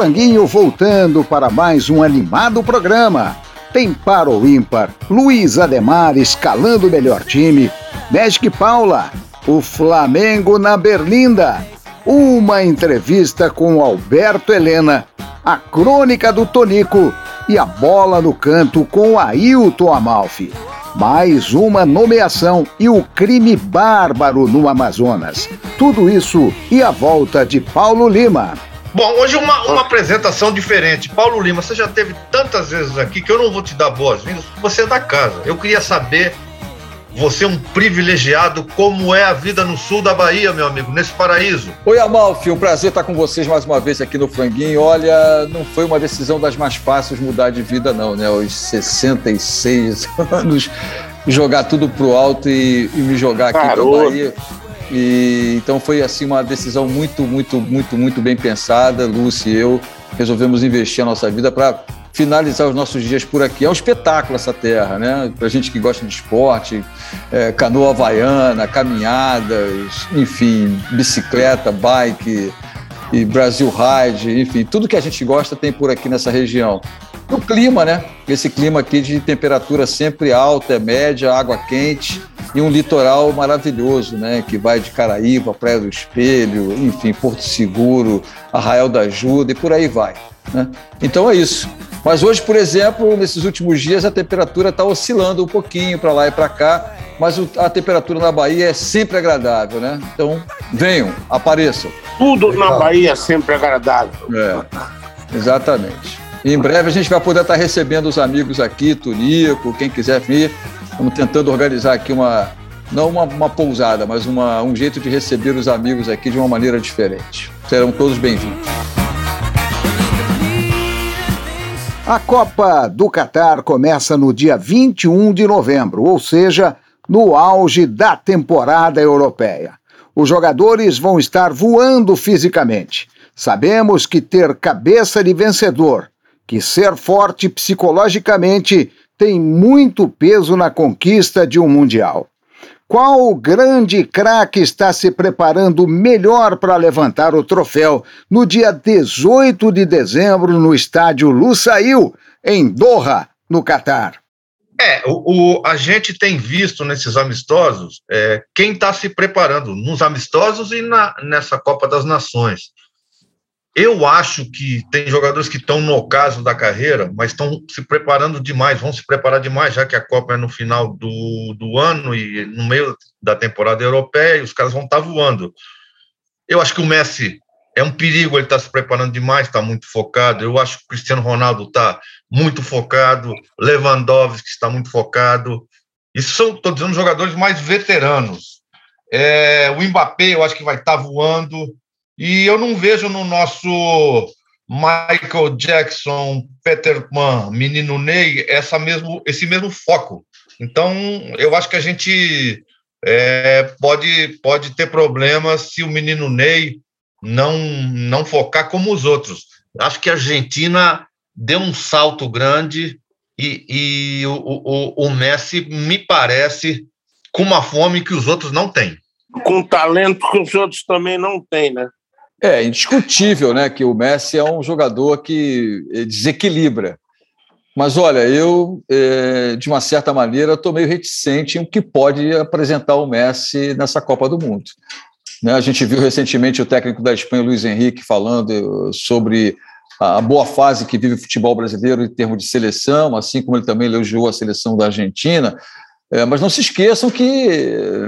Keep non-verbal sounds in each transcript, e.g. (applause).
Franguinho voltando para mais um animado programa. Tem para ímpar, Luiz Ademar escalando o melhor time, Magic Paula, o Flamengo na Berlinda, uma entrevista com Alberto Helena, a crônica do Tonico e a bola no canto com Ailton Amalfi. Mais uma nomeação e o crime bárbaro no Amazonas. Tudo isso e a volta de Paulo Lima. Bom, hoje uma, uma apresentação diferente. Paulo Lima, você já teve tantas vezes aqui que eu não vou te dar boas-vindas, porque você é da casa. Eu queria saber, você é um privilegiado, como é a vida no sul da Bahia, meu amigo, nesse paraíso. Oi, Amalfi, um prazer estar com vocês mais uma vez aqui no Franguinho. Olha, não foi uma decisão das mais fáceis mudar de vida, não, né? Aos 66 (laughs) anos, jogar tudo pro alto e, e me jogar aqui Parou. pra Bahia. E, então foi assim uma decisão muito, muito, muito, muito bem pensada. Lúcia e eu resolvemos investir a nossa vida para finalizar os nossos dias por aqui. É um espetáculo essa terra, né? Para gente que gosta de esporte, é, canoa havaiana, caminhadas, enfim, bicicleta, bike e Brasil Ride, enfim, tudo que a gente gosta tem por aqui nessa região. O clima, né? Esse clima aqui de temperatura sempre alta, média, água quente e um litoral maravilhoso, né? Que vai de Caraíva, Praia do Espelho, enfim, Porto Seguro, Arraial da Ajuda e por aí vai. Né? Então é isso. Mas hoje, por exemplo, nesses últimos dias, a temperatura está oscilando um pouquinho para lá e para cá, mas a temperatura na Bahia é sempre agradável, né? Então, venham, apareçam. Tudo Legal. na Bahia é sempre agradável. É, exatamente. E em breve a gente vai poder estar recebendo os amigos aqui, Turico, quem quiser vir. Estamos tentando organizar aqui uma, não uma, uma pousada, mas uma, um jeito de receber os amigos aqui de uma maneira diferente. Serão todos bem-vindos. A Copa do Catar começa no dia 21 de novembro, ou seja, no auge da temporada europeia. Os jogadores vão estar voando fisicamente. Sabemos que ter cabeça de vencedor, que ser forte psicologicamente tem muito peso na conquista de um Mundial. Qual grande craque está se preparando melhor para levantar o troféu no dia 18 de dezembro no estádio Lusail, em Doha, no Catar? É, o, o, a gente tem visto nesses amistosos é, quem está se preparando nos amistosos e na, nessa Copa das Nações. Eu acho que tem jogadores que estão no ocaso da carreira, mas estão se preparando demais, vão se preparar demais, já que a Copa é no final do, do ano e no meio da temporada europeia, e os caras vão estar tá voando. Eu acho que o Messi é um perigo, ele está se preparando demais, está muito focado. Eu acho que o Cristiano Ronaldo está muito focado, Lewandowski está muito focado. Isso são, estou dizendo, jogadores mais veteranos. É, o Mbappé, eu acho que vai estar tá voando. E eu não vejo no nosso Michael Jackson, Peter Pan, Menino Ney, essa mesmo, esse mesmo foco. Então, eu acho que a gente é, pode, pode ter problemas se o Menino Ney não, não focar como os outros. Acho que a Argentina deu um salto grande e, e o, o, o Messi me parece com uma fome que os outros não têm. Com talento que os outros também não têm, né? É indiscutível, né, que o Messi é um jogador que eh, desequilibra. Mas olha, eu, é, de uma certa maneira, estou meio reticente em o que pode apresentar o Messi nessa Copa do Mundo. Né? A gente viu recentemente o técnico da Espanha, Luiz Henrique, falando sobre a boa fase que vive o futebol brasileiro em termos de seleção, assim como ele também elogiou a seleção da Argentina. É, mas não se esqueçam que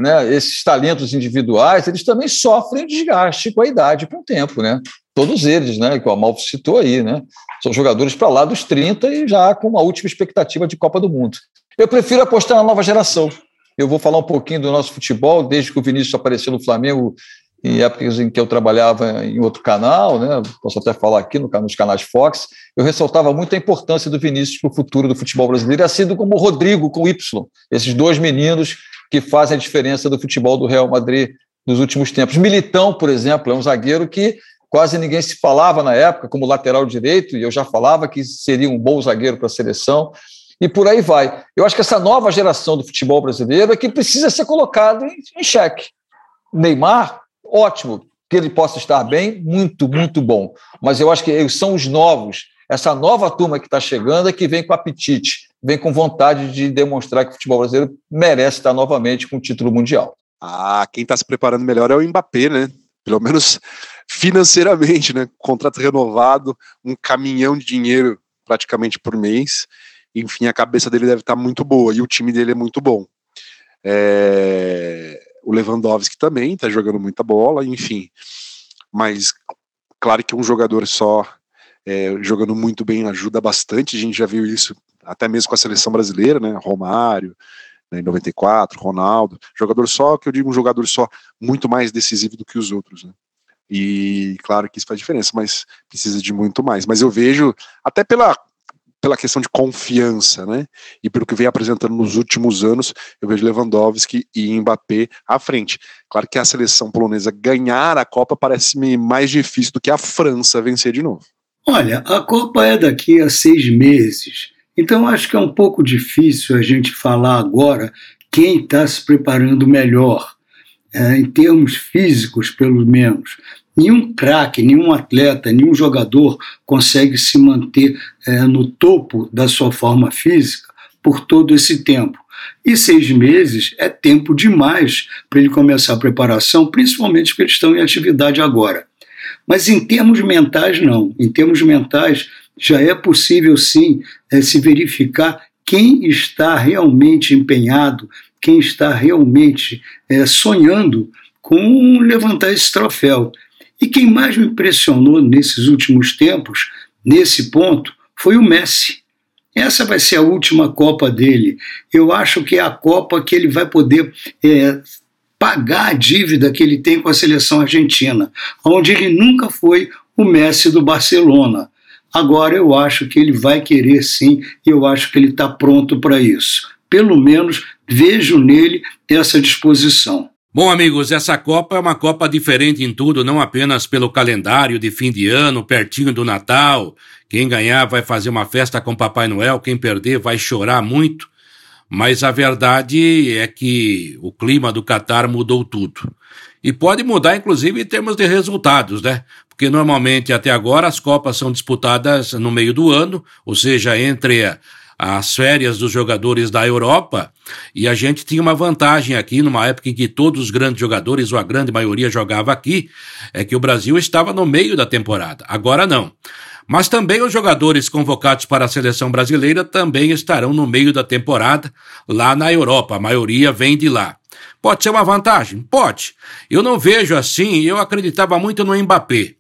né, esses talentos individuais eles também sofrem desgaste com a idade com o tempo, né? Todos eles, né? Que o Amalfo citou aí, né? São jogadores para lá dos 30 e já com uma última expectativa de Copa do Mundo. Eu prefiro apostar na nova geração. Eu vou falar um pouquinho do nosso futebol, desde que o Vinícius apareceu no Flamengo, em épocas em que eu trabalhava em outro canal, né? posso até falar aqui no, nos canais Fox, eu ressaltava muito a importância do Vinícius para o futuro do futebol brasileiro, assim como o Rodrigo com Y, esses dois meninos que fazem a diferença do futebol do Real Madrid nos últimos tempos. Militão, por exemplo, é um zagueiro que quase ninguém se falava na época como lateral direito, e eu já falava que seria um bom zagueiro para a seleção, e por aí vai. Eu acho que essa nova geração do futebol brasileiro é que precisa ser colocada em, em xeque. Neymar ótimo que ele possa estar bem, muito, muito bom. Mas eu acho que eles são os novos, essa nova turma que está chegando é que vem com apetite, vem com vontade de demonstrar que o futebol brasileiro merece estar novamente com o título mundial. Ah, quem está se preparando melhor é o Mbappé, né? Pelo menos financeiramente, né? Contrato renovado, um caminhão de dinheiro praticamente por mês. Enfim, a cabeça dele deve estar muito boa e o time dele é muito bom. É o Lewandowski também está jogando muita bola, enfim. Mas claro que um jogador só é, jogando muito bem ajuda bastante. A gente já viu isso até mesmo com a seleção brasileira, né? Romário, né, em 94, Ronaldo. Jogador só, que eu digo um jogador só, muito mais decisivo do que os outros, né? E claro que isso faz diferença, mas precisa de muito mais. Mas eu vejo, até pela pela questão de confiança, né? E pelo que vem apresentando nos últimos anos, eu vejo Lewandowski e Mbappé à frente. Claro que a seleção polonesa ganhar a Copa parece-me mais difícil do que a França vencer de novo. Olha, a Copa é daqui a seis meses. Então acho que é um pouco difícil a gente falar agora quem está se preparando melhor, é, em termos físicos, pelo menos. Nenhum craque, nenhum atleta, nenhum jogador consegue se manter é, no topo da sua forma física por todo esse tempo. E seis meses é tempo demais para ele começar a preparação, principalmente porque eles estão em atividade agora. Mas em termos mentais, não. Em termos mentais, já é possível sim é, se verificar quem está realmente empenhado, quem está realmente é, sonhando com levantar esse troféu. E quem mais me impressionou nesses últimos tempos, nesse ponto, foi o Messi. Essa vai ser a última Copa dele. Eu acho que é a Copa que ele vai poder é, pagar a dívida que ele tem com a seleção argentina, onde ele nunca foi o Messi do Barcelona. Agora eu acho que ele vai querer sim, e eu acho que ele está pronto para isso. Pelo menos vejo nele essa disposição. Bom, amigos, essa Copa é uma Copa diferente em tudo, não apenas pelo calendário de fim de ano, pertinho do Natal. Quem ganhar vai fazer uma festa com Papai Noel, quem perder vai chorar muito. Mas a verdade é que o clima do Catar mudou tudo. E pode mudar, inclusive, em termos de resultados, né? Porque normalmente, até agora, as Copas são disputadas no meio do ano, ou seja, entre as férias dos jogadores da Europa, e a gente tinha uma vantagem aqui, numa época em que todos os grandes jogadores, ou a grande maioria, jogava aqui, é que o Brasil estava no meio da temporada. Agora não. Mas também os jogadores convocados para a seleção brasileira também estarão no meio da temporada lá na Europa. A maioria vem de lá. Pode ser uma vantagem? Pode. Eu não vejo assim, eu acreditava muito no Mbappé.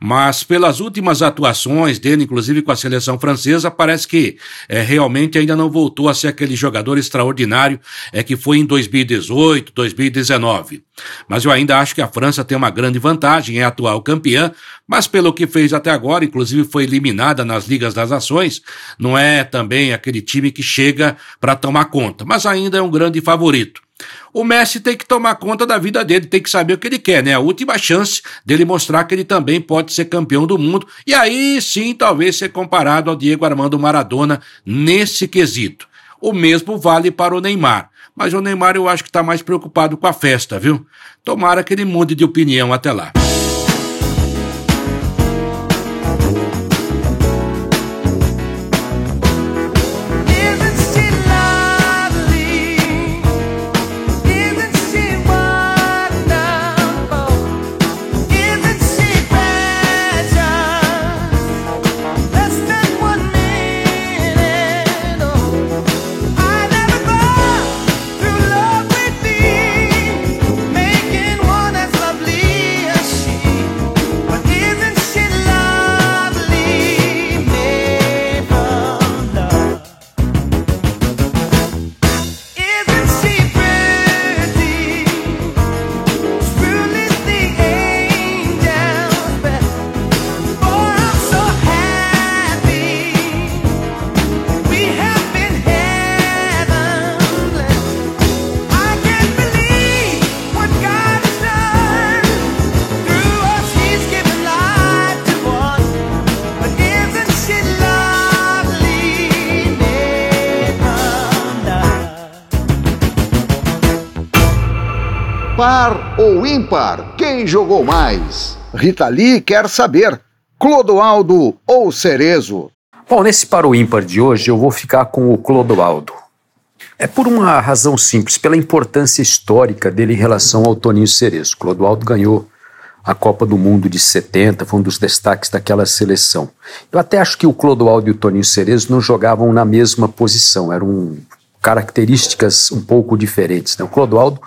Mas pelas últimas atuações dele, inclusive com a seleção francesa, parece que é, realmente ainda não voltou a ser aquele jogador extraordinário é que foi em 2018, 2019. Mas eu ainda acho que a França tem uma grande vantagem, é atual campeã, mas pelo que fez até agora, inclusive foi eliminada nas Ligas das Nações, não é também aquele time que chega para tomar conta, mas ainda é um grande favorito. O Messi tem que tomar conta da vida dele, tem que saber o que ele quer, né? A última chance dele mostrar que ele também pode ser campeão do mundo e aí sim talvez ser comparado ao Diego Armando Maradona nesse quesito. O mesmo vale para o Neymar. Mas o Neymar eu acho que está mais preocupado com a festa, viu? Tomara que ele mude de opinião até lá. Ímpar? Quem jogou mais? Rita Lee quer saber. Clodoaldo ou Cerezo? Bom, nesse par ou ímpar de hoje eu vou ficar com o Clodoaldo. É por uma razão simples, pela importância histórica dele em relação ao Toninho Cerezo. Clodoaldo ganhou a Copa do Mundo de 70, foi um dos destaques daquela seleção. Eu até acho que o Clodoaldo e o Toninho Cerezo não jogavam na mesma posição, eram características um pouco diferentes. Né? O Clodoaldo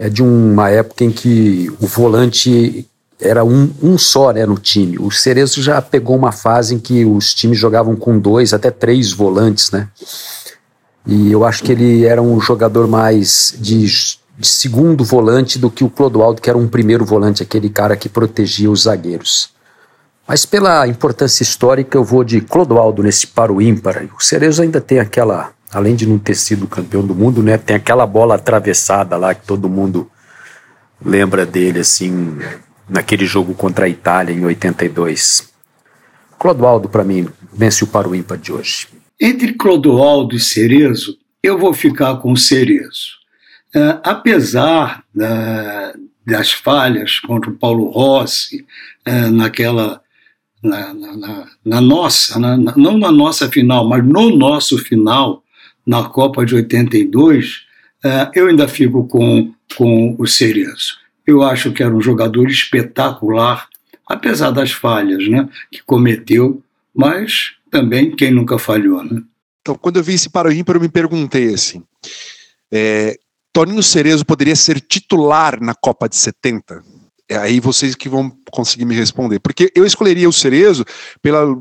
é de uma época em que o volante era um, um só né, no time. O Cerezo já pegou uma fase em que os times jogavam com dois, até três volantes, né? E eu acho que ele era um jogador mais de, de segundo volante do que o Clodoaldo, que era um primeiro volante, aquele cara que protegia os zagueiros. Mas pela importância histórica, eu vou de Clodoaldo nesse paro ímpar. O Cerezo ainda tem aquela, além de não ter sido campeão do mundo, né, tem aquela bola atravessada lá que todo mundo lembra dele, assim, naquele jogo contra a Itália em 82. Clodoaldo, para mim, vence o paro ímpar de hoje. Entre Clodoaldo e Cerezo, eu vou ficar com Cerezo. Uh, apesar uh, das falhas contra o Paulo Rossi, uh, naquela. Na, na, na nossa, na, não na nossa final, mas no nosso final, na Copa de 82, eu ainda fico com, com o Cerezo. Eu acho que era um jogador espetacular, apesar das falhas né, que cometeu, mas também quem nunca falhou, né? Então, quando eu vi esse para eu me perguntei assim: é, Toninho Cerezo poderia ser titular na Copa de 70? É aí vocês que vão conseguir me responder. Porque eu escolheria o Cerezo pela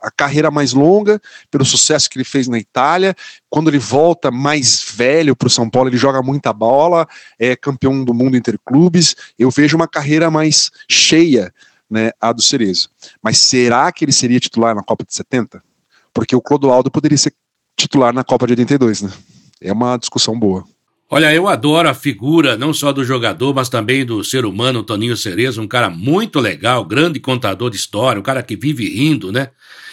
a carreira mais longa, pelo sucesso que ele fez na Itália. Quando ele volta mais velho para o São Paulo, ele joga muita bola, é campeão do mundo interclubes. Eu vejo uma carreira mais cheia né, a do Cerezo. Mas será que ele seria titular na Copa de 70? Porque o Clodoaldo poderia ser titular na Copa de 82, né? É uma discussão boa. Olha, eu adoro a figura não só do jogador, mas também do ser humano Toninho Cerezo, um cara muito legal, grande contador de história, um cara que vive rindo, né?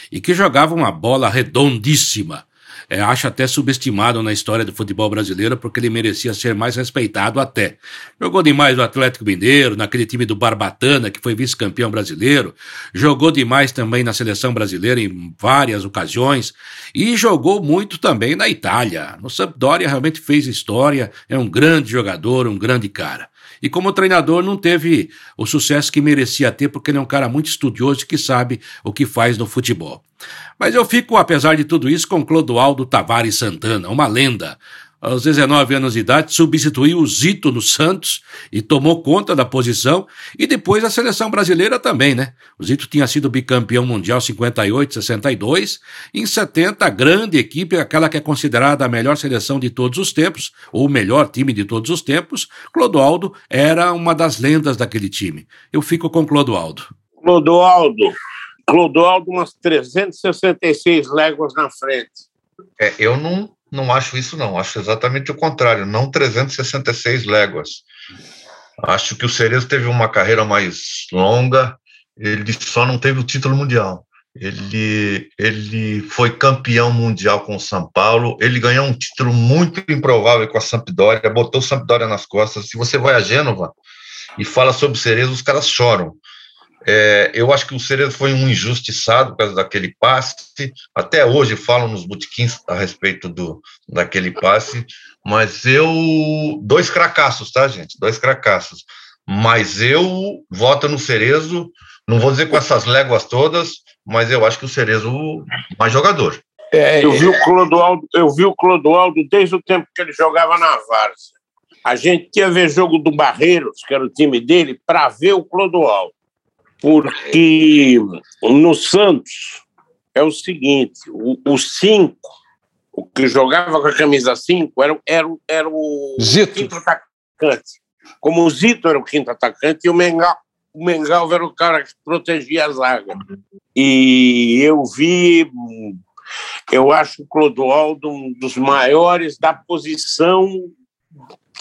E que jogava uma bola redondíssima é, acho até subestimado na história do futebol brasileiro, porque ele merecia ser mais respeitado até. Jogou demais no Atlético Mineiro, naquele time do Barbatana, que foi vice-campeão brasileiro, jogou demais também na seleção brasileira em várias ocasiões, e jogou muito também na Itália. No Sampdoria realmente fez história, é um grande jogador, um grande cara. E como treinador não teve o sucesso que merecia ter, porque ele é um cara muito estudioso que sabe o que faz no futebol. Mas eu fico, apesar de tudo isso, com Clodoaldo Tavares Santana, uma lenda. Aos 19 anos de idade, substituiu o Zito no Santos e tomou conta da posição, e depois a seleção brasileira também, né? O Zito tinha sido bicampeão mundial 58, 62, e em 70 a grande equipe, aquela que é considerada a melhor seleção de todos os tempos, ou o melhor time de todos os tempos, Clodoaldo era uma das lendas daquele time. Eu fico com Clodoaldo. Clodoaldo, Clodoaldo umas 366 léguas na frente. É, eu não, não acho isso, não. Acho exatamente o contrário, não 366 léguas. Acho que o Cerezo teve uma carreira mais longa, ele só não teve o título mundial. Ele, ele foi campeão mundial com o São Paulo, ele ganhou um título muito improvável com a Sampdoria, botou o Sampdoria nas costas. Se você vai a Gênova e fala sobre o Cerezo, os caras choram. É, eu acho que o Cerezo foi um injustiçado por causa daquele passe. Até hoje falam nos botequins a respeito do, daquele passe. Mas eu. Dois cracassos, tá, gente? Dois cracassos. Mas eu voto no Cerezo. Não vou dizer com essas léguas todas, mas eu acho que o Cerezo mais jogador. É, eu, vi o Clodoaldo, eu vi o Clodoaldo desde o tempo que ele jogava na Várzea. A gente ia ver jogo do Barreiros, que era o time dele, para ver o Clodoaldo porque no Santos é o seguinte: o 5, o, que jogava com a camisa 5, era, era, era o Zito. quinto atacante. Como o Zito era o quinto atacante e o Mengal, o Mengal era o cara que protegia a zaga. E eu vi, eu acho o Clodoaldo um dos maiores da posição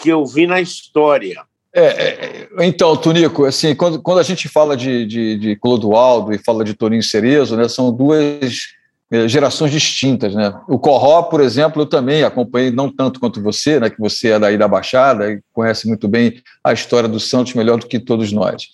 que eu vi na história. É, é, então, Tonico, assim, quando, quando a gente fala de, de, de Clodoaldo e fala de Toninho Cerezo, né, são duas é, gerações distintas, né? O Corró, por exemplo, eu também acompanhei, não tanto quanto você, né? Que você é daí da Baixada e conhece muito bem a história do Santos melhor do que todos nós.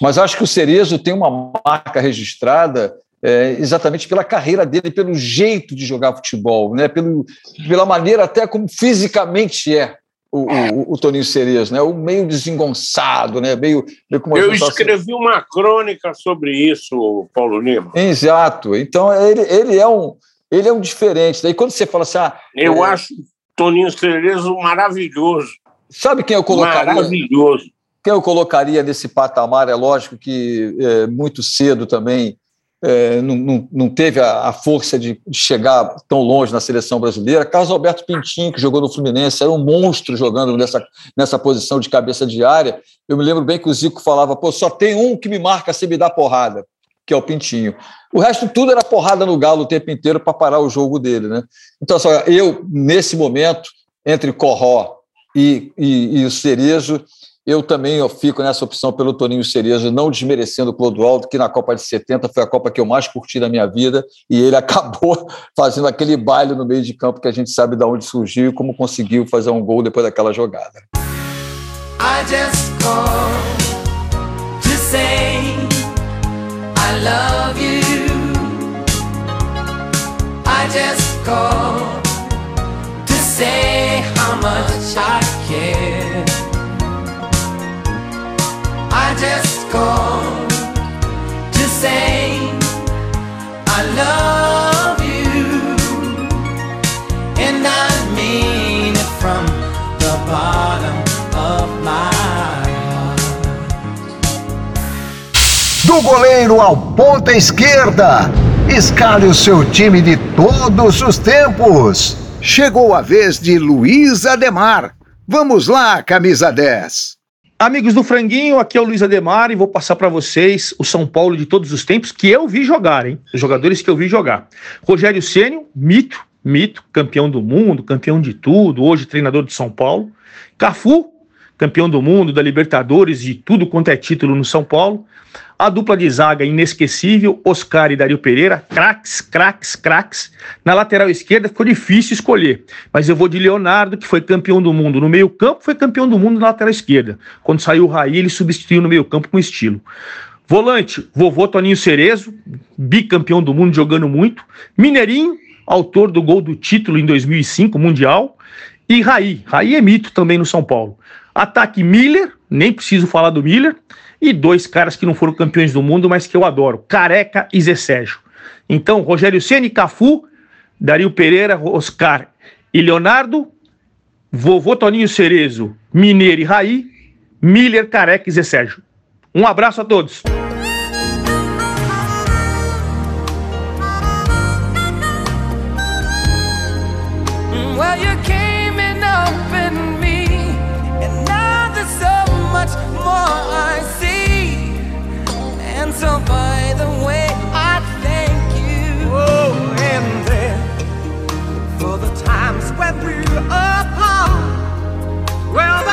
Mas acho que o Cerezo tem uma marca registrada é, exatamente pela carreira dele, pelo jeito de jogar futebol, né? Pelo, pela maneira até como fisicamente é o, o, o Toninho Cerezo, né? O meio desengonçado, né? Meio, meio como Eu escrevi uma crônica sobre isso, Paulo Lima. Exato. Então ele, ele é um ele é um diferente. Daí quando você fala assim, ah, eu é... acho Toninho Cerezo maravilhoso. Sabe quem eu colocaria? Maravilhoso. Quem eu colocaria nesse patamar? É lógico que é, muito cedo também é, não, não, não, teve a, a força de, chegar tão longe na seleção brasileira. Carlos Alberto Pintinho, que jogou no Fluminense, era um monstro jogando nessa, nessa posição de cabeça de área. Eu me lembro bem que o Zico falava: pô, só tem um que me marca se me dá porrada, que é o Pintinho. O resto tudo era porrada no galo o tempo inteiro para parar o jogo dele. Né? Então, só, eu, nesse momento, entre Corró e, e, e o Cerezo, eu também eu fico nessa opção pelo Toninho Cerezo, não desmerecendo o Clodoaldo, que na Copa de 70 foi a Copa que eu mais curti da minha vida, e ele (laughs) acabou fazendo aquele baile no meio de campo que a gente sabe de onde surgiu e como conseguiu fazer um gol depois daquela jogada. I just to say I love you. I just to say how much I care. Just called to say I love you, and I mean it from the bottom of my Do goleiro ao ponta esquerda, escale o seu time de todos os tempos. Chegou a vez de Luiz Ademar. Vamos lá, camisa 10. Amigos do Franguinho, aqui é o Luiz Ademar e vou passar para vocês o São Paulo de todos os tempos que eu vi jogar, hein? Os jogadores que eu vi jogar. Rogério Ceni, mito, mito, campeão do mundo, campeão de tudo, hoje treinador de São Paulo. Cafu, campeão do mundo, da Libertadores, de tudo quanto é título no São Paulo. A dupla de zaga inesquecível, Oscar e Dario Pereira, craques, craques, craques. Na lateral esquerda ficou difícil escolher, mas eu vou de Leonardo, que foi campeão do mundo no meio-campo, foi campeão do mundo na lateral esquerda. Quando saiu o Raí, ele substituiu no meio-campo com estilo. Volante, vovô Toninho Cerezo, bicampeão do mundo jogando muito. Mineirinho, autor do gol do título em 2005, Mundial. E Raí, Raí é mito também no São Paulo. Ataque Miller, nem preciso falar do Miller e dois caras que não foram campeões do mundo, mas que eu adoro, Careca e Zé Sérgio. Então, Rogério Ceni, Cafu, Dario Pereira, Oscar e Leonardo, vovô Toninho Cerezo, Mineiro e Raí, Miller, Careca e Zé Sérgio. Um abraço a todos. I see. And so, by the way, I thank you. Oh, and then for the times when we were apart. Well,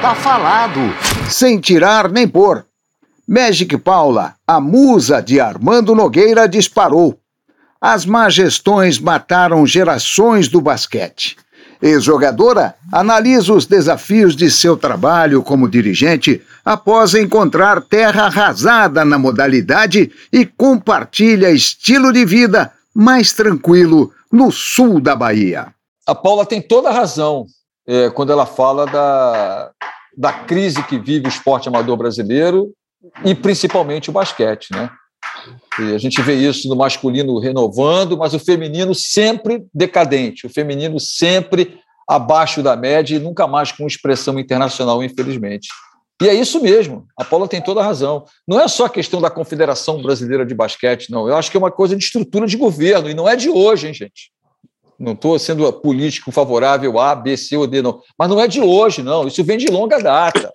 tá falado, sem tirar nem pôr. Magic Paula, a musa de Armando Nogueira, disparou. As má gestões mataram gerações do basquete. Ex-jogadora analisa os desafios de seu trabalho como dirigente após encontrar terra arrasada na modalidade e compartilha estilo de vida mais tranquilo no sul da Bahia. A Paula tem toda a razão é, quando ela fala da, da crise que vive o esporte amador brasileiro e principalmente o basquete, né? E a gente vê isso no masculino renovando, mas o feminino sempre decadente, o feminino sempre abaixo da média e nunca mais com expressão internacional, infelizmente. E é isso mesmo, a Paula tem toda a razão. Não é só a questão da Confederação Brasileira de Basquete, não. Eu acho que é uma coisa de estrutura de governo, e não é de hoje, hein, gente? Não estou sendo político favorável A, B, C ou D, não. Mas não é de hoje, não. Isso vem de longa data.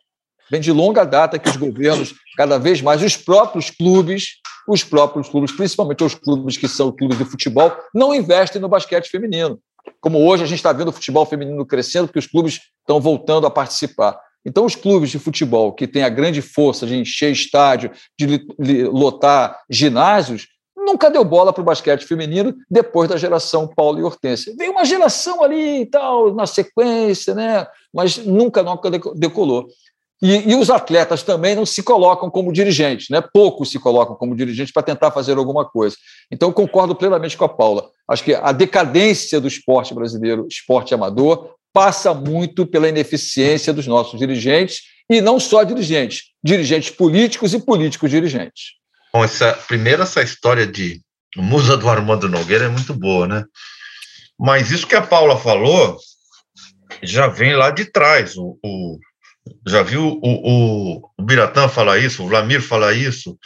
Vem de longa data que os governos, cada vez mais, os próprios clubes, os próprios clubes, principalmente os clubes que são clubes de futebol, não investem no basquete feminino. Como hoje a gente está vendo o futebol feminino crescendo, porque os clubes estão voltando a participar. Então, os clubes de futebol que têm a grande força de encher estádio, de lotar ginásios, nunca deu bola para o basquete feminino depois da geração Paulo e Hortência. Veio uma geração ali e tal, na sequência, né? mas nunca, nunca decolou. E, e, os atletas também não se colocam como dirigentes, né? poucos se colocam como dirigentes para tentar fazer alguma coisa. Então, concordo plenamente com a Paula. Acho que a decadência do esporte brasileiro, esporte amador, passa muito pela ineficiência dos nossos dirigentes, e não só dirigentes, dirigentes políticos e políticos dirigentes. Bom, essa, primeiro, essa história de musa do Armando Nogueira é muito boa, né? Mas isso que a Paula falou já vem lá de trás. O, o já viu o, o, o Biratã falar isso, o Lamir falar isso.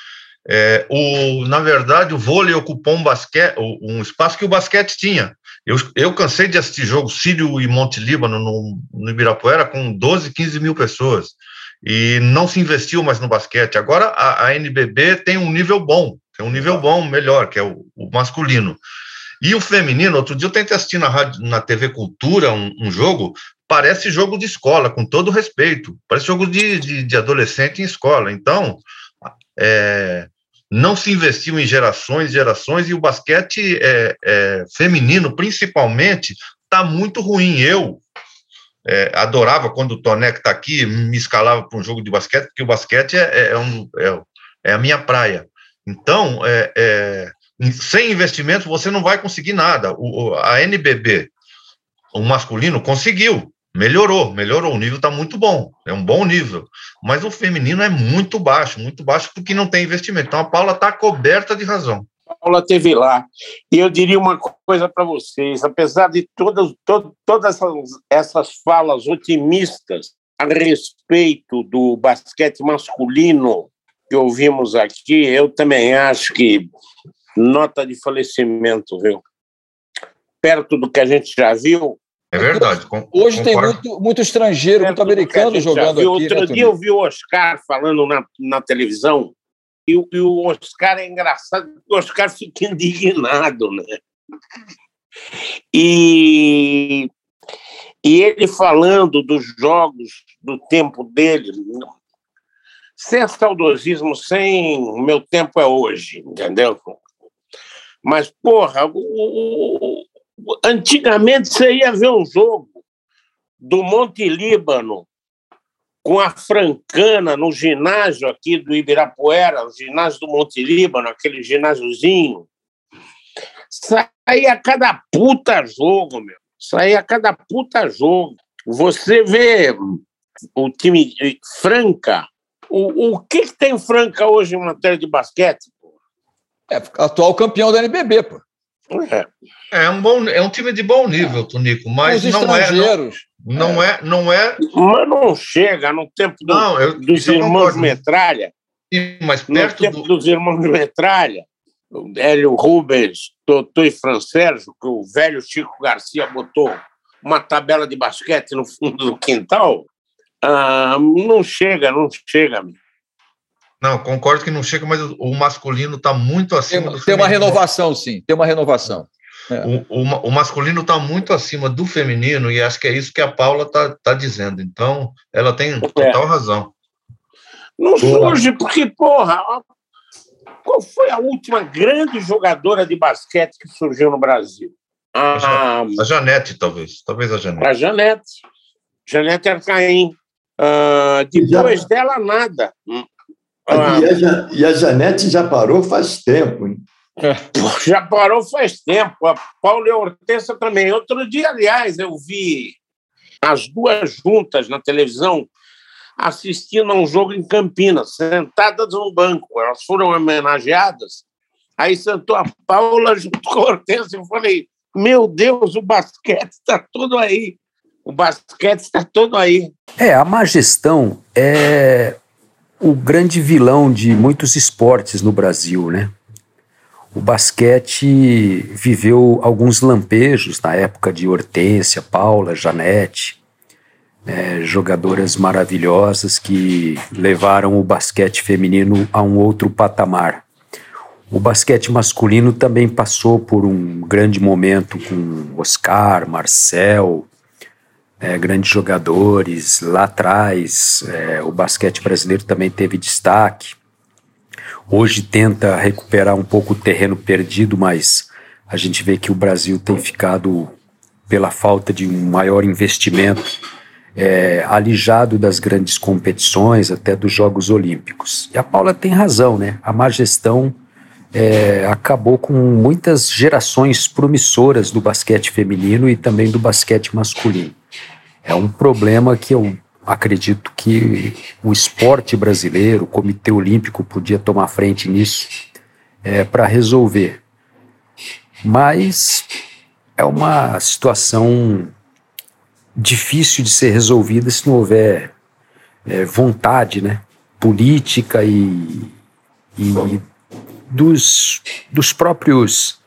É, o, na verdade, o vôlei ocupou um, basquete, um espaço que o basquete tinha. Eu, eu cansei de assistir jogo Sírio e Monte Líbano no, no Ibirapuera com 12, 15 mil pessoas e não se investiu mais no basquete. Agora a, a NBB tem um nível bom, tem um nível bom, melhor, que é o, o masculino. E o feminino, outro dia eu tentei assistir na, rádio, na TV Cultura um, um, jogo, parece jogo de escola, com todo respeito, parece jogo de, de, de adolescente em escola. Então, é, não se investiu em gerações gerações, e o basquete é, é, feminino, principalmente, está muito ruim. Eu, é, adorava quando o Tonek está aqui, me escalava para um jogo de basquete, porque o basquete é, é, é um, é, é, a minha praia. Então, é sem investimento, você não vai conseguir nada. O, a NBB, o masculino, conseguiu, melhorou, melhorou. O nível está muito bom, é um bom nível. Mas o feminino é muito baixo, muito baixo, porque não tem investimento. Então, a Paula está coberta de razão. Paula teve lá. E eu diria uma coisa para vocês: apesar de todas, todas, todas essas, essas falas otimistas a respeito do basquete masculino que ouvimos aqui, eu também acho que nota de falecimento, viu? Perto do que a gente já viu. É verdade. Hoje tem muito, muito estrangeiro, muito americano jogando aqui. Outro né, dia eu vi o Oscar falando na, na televisão e, e o Oscar é engraçado, o Oscar fica indignado, né? E, e ele falando dos jogos do tempo dele, sem saudosismo, sem meu tempo é hoje, entendeu? Mas, porra, o, o, antigamente você ia ver um jogo do Monte Líbano com a Francana no ginásio aqui do Ibirapuera, o ginásio do Monte Líbano, aquele ginásiozinho. Saía cada puta jogo, meu. Saía cada puta jogo. Você vê o time Franca. O, o que, que tem Franca hoje em matéria de basquete? Pô? É atual campeão da NBB, pô. É. é um bom, é um time de bom nível, Tonico, mas Os não é. Não, não é. é, não é. Mas não chega no tempo do, não, eu, dos irmãos Metralha. Sim, mas perto no tempo do... dos irmãos Metralha, o Hélio Rubens, Totô e Fran Sérgio, que o velho Chico Garcia botou uma tabela de basquete no fundo do quintal, ah, não chega, não chega. Não, concordo que não chega, mas o masculino está muito acima tem, do Tem uma renovação, sim, tem uma renovação. É. O, o, o, masculino está muito acima do feminino e acho que é isso que a Paula está tá dizendo. Então, ela tem total é. razão. Não surge, porque, porra, qual foi a última grande jogadora de basquete que surgiu no Brasil? A, a Janete, talvez. Talvez a Janete. A Janete. Janete Arcaim. Uh, depois já... dela, nada. Ah, e, a, e a Janete já parou faz tempo, hein? É. (laughs) Já parou faz tempo. A Paula e a Hortência também. Outro dia, aliás, eu vi as duas juntas na televisão assistindo a um jogo em Campinas, sentadas no banco. Elas foram homenageadas. Aí sentou a Paula junto com a Hortência e falei: Meu Deus, o basquete está todo aí. O basquete está todo aí. É, a má gestão é o grande vilão de muitos esportes no Brasil, né? o basquete viveu alguns lampejos na época de Hortência, Paula, Janete, é, jogadoras maravilhosas que levaram o basquete feminino a um outro patamar. O basquete masculino também passou por um grande momento com Oscar, Marcel, é, grandes jogadores lá atrás. É, o basquete brasileiro também teve destaque. Hoje tenta recuperar um pouco o terreno perdido, mas a gente vê que o Brasil tem ficado, pela falta de um maior investimento, é, alijado das grandes competições, até dos Jogos Olímpicos. E a Paula tem razão, né? A má gestão é, acabou com muitas gerações promissoras do basquete feminino e também do basquete masculino. É um problema que eu acredito que o esporte brasileiro, o Comitê Olímpico podia tomar frente nisso é, para resolver. Mas é uma situação difícil de ser resolvida se não houver é, vontade né, política e, e dos, dos próprios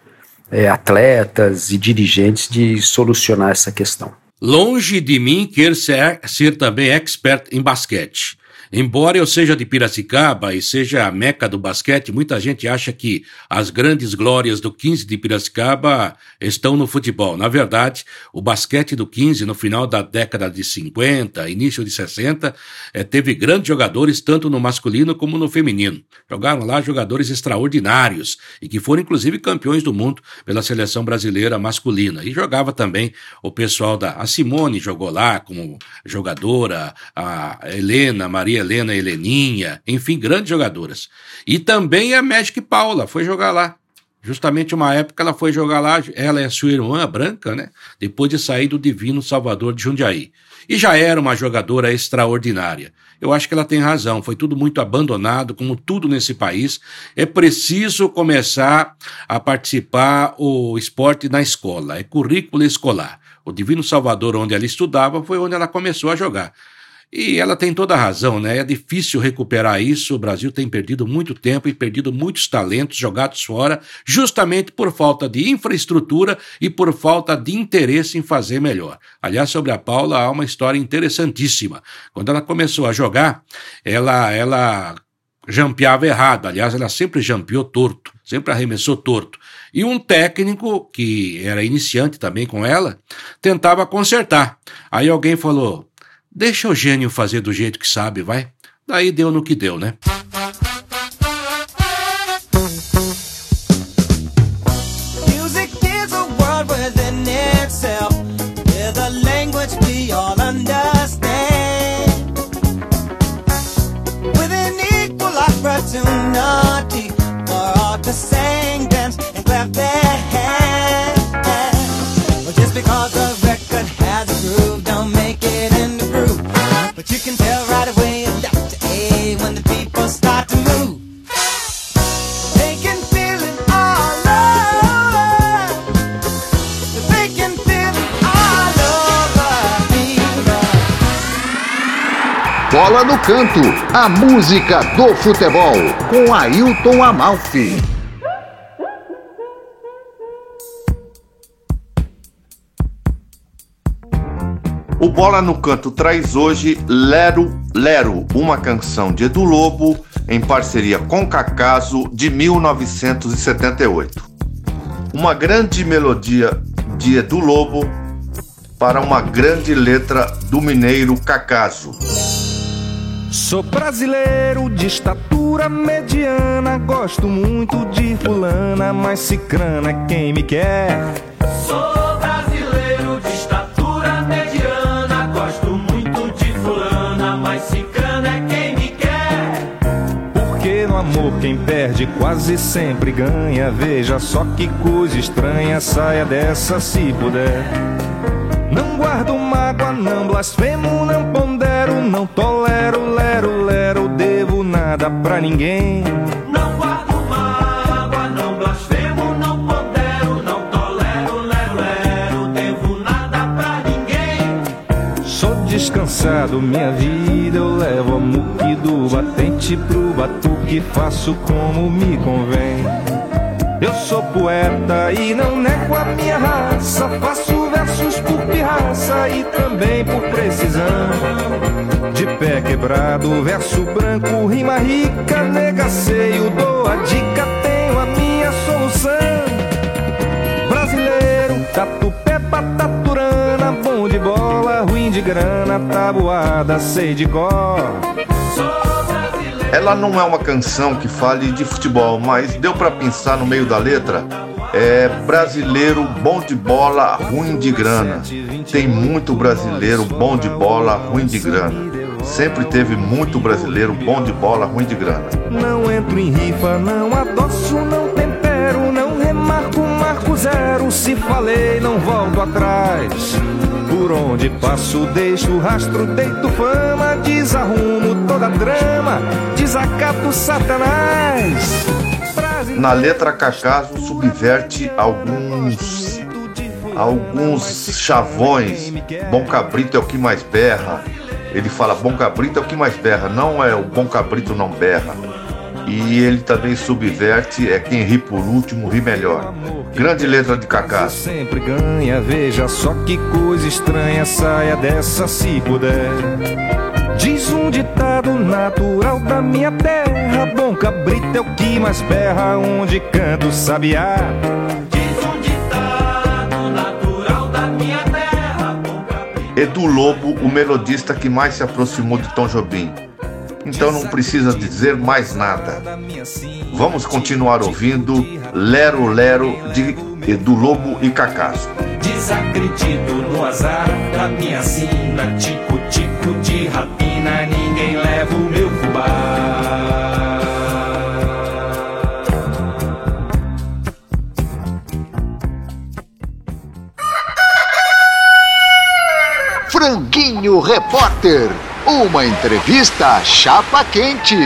é, atletas e dirigentes de solucionar essa questão. Longe de mim querer ser, ser também expert em basquete. Embora eu seja de Piracicaba e seja a meca do basquete, muita gente acha que as grandes glórias do 15 de Piracicaba estão no futebol. Na verdade, o basquete do 15, no final da década de 50, início de 60, eh, teve grandes jogadores tanto no masculino como no feminino. Jogaram lá jogadores extraordinários e que foram inclusive campeões do mundo pela seleção brasileira masculina. E jogava também o pessoal da. A Simone jogou lá como jogadora, a Helena, Maria Helena Heleninha, enfim, grandes jogadoras. E também a Magic Paula foi jogar lá. Justamente uma época ela foi jogar lá, ela é sua irmã branca, né? Depois de sair do Divino Salvador de Jundiaí. E já era uma jogadora extraordinária. Eu acho que ela tem razão, foi tudo muito abandonado, como tudo nesse país. É preciso começar a participar o esporte na escola, é currículo escolar. O Divino Salvador, onde ela estudava, foi onde ela começou a jogar. E ela tem toda a razão, né? É difícil recuperar isso. O Brasil tem perdido muito tempo e perdido muitos talentos jogados fora, justamente por falta de infraestrutura e por falta de interesse em fazer melhor. Aliás, sobre a Paula há uma história interessantíssima. Quando ela começou a jogar, ela ela jampeava errado. Aliás, ela sempre jampeou torto, sempre arremessou torto. E um técnico, que era iniciante também com ela, tentava consertar. Aí alguém falou: Deixa o gênio fazer do jeito que sabe, vai. Daí deu no que deu, né? Bola no canto, a música do futebol, com Ailton Amalfi. O Bola no Canto traz hoje Lero Lero, uma canção de Edu Lobo em parceria com Cacaso de 1978. Uma grande melodia de Edu Lobo para uma grande letra do mineiro Cacaso. Sou brasileiro de estatura mediana, gosto muito de fulana, mas cicrana é quem me quer. Sou amor quem perde quase sempre ganha. Veja só que coisa estranha, saia dessa se puder. Não guardo mágoa, não blasfemo, não pondero, não tolero, lero, lero, devo nada pra ninguém. Não guardo mágoa, não blasfemo, não pondero, não tolero, lero, lero, devo nada pra ninguém. Sou descansado, minha vida eu levo a muque do batente pro batuque, faço como me convém. Eu sou poeta e não nego a minha raça. Faço versos por pirraça e também por precisão. De pé quebrado, verso branco, rima rica, negaceio, dou a dica, tenho a minha solução. Brasileiro, tatupe, pataturana, bom de bola, ruim de grana, tabuada, sei de cor. Ela não é uma canção que fale de futebol, mas deu pra pensar no meio da letra. É brasileiro bom de bola, ruim de grana. Tem muito brasileiro bom de bola, ruim de grana. Sempre teve muito brasileiro bom de bola, ruim de grana. Não entro em rifa, não adoço, não tempero, não remarco, marco zero. Se falei, não volto atrás. Por onde passo, deixo rastro, deito fama, desarrumo toda drama, desacato Satanás. Na letra Cacaso subverte alguns alguns chavões. Bom cabrito é o que mais berra. Ele fala bom cabrito é o que mais berra, não é o bom cabrito não berra. E ele também subverte é quem ri por último ri melhor. Grande letra de Cacaso. Sempre ganha, veja só que coisa estranha, saia dessa se puder. Diz um ditado natural da minha terra: Bom cabrito é o que mais berra, onde canta o sabiá. Diz um ditado natural da minha terra. Edu Lobo, o melodista que mais se aproximou de Tom Jobim. Então não precisa dizer mais nada. Vamos continuar ouvindo Lero Lero de Edu Lobo e Cacaso. Desacredito no azar da minha sina. Tico-tico de rapina, ninguém leva o meu fubá. Franguinho Repórter. Uma entrevista chapa quente.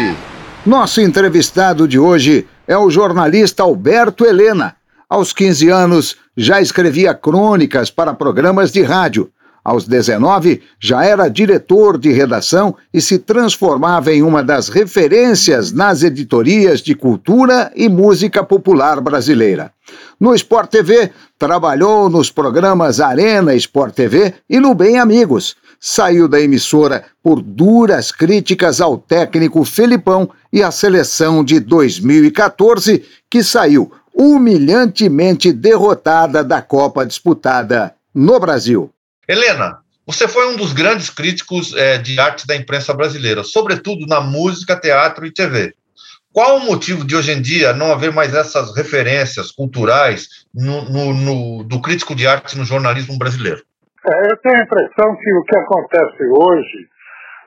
Nosso entrevistado de hoje é o jornalista Alberto Helena. Aos 15 anos, já escrevia crônicas para programas de rádio. Aos 19, já era diretor de redação e se transformava em uma das referências nas editorias de cultura e música popular brasileira. No Sport TV, trabalhou nos programas Arena Sport TV e no Bem Amigos. Saiu da emissora por duras críticas ao técnico Felipão e à seleção de 2014, que saiu humilhantemente derrotada da Copa disputada no Brasil. Helena, você foi um dos grandes críticos eh, de arte da imprensa brasileira, sobretudo na música, teatro e TV. Qual o motivo de hoje em dia não haver mais essas referências culturais no, no- no- do crítico de arte no jornalismo brasileiro? É, eu tenho a impressão que o que acontece hoje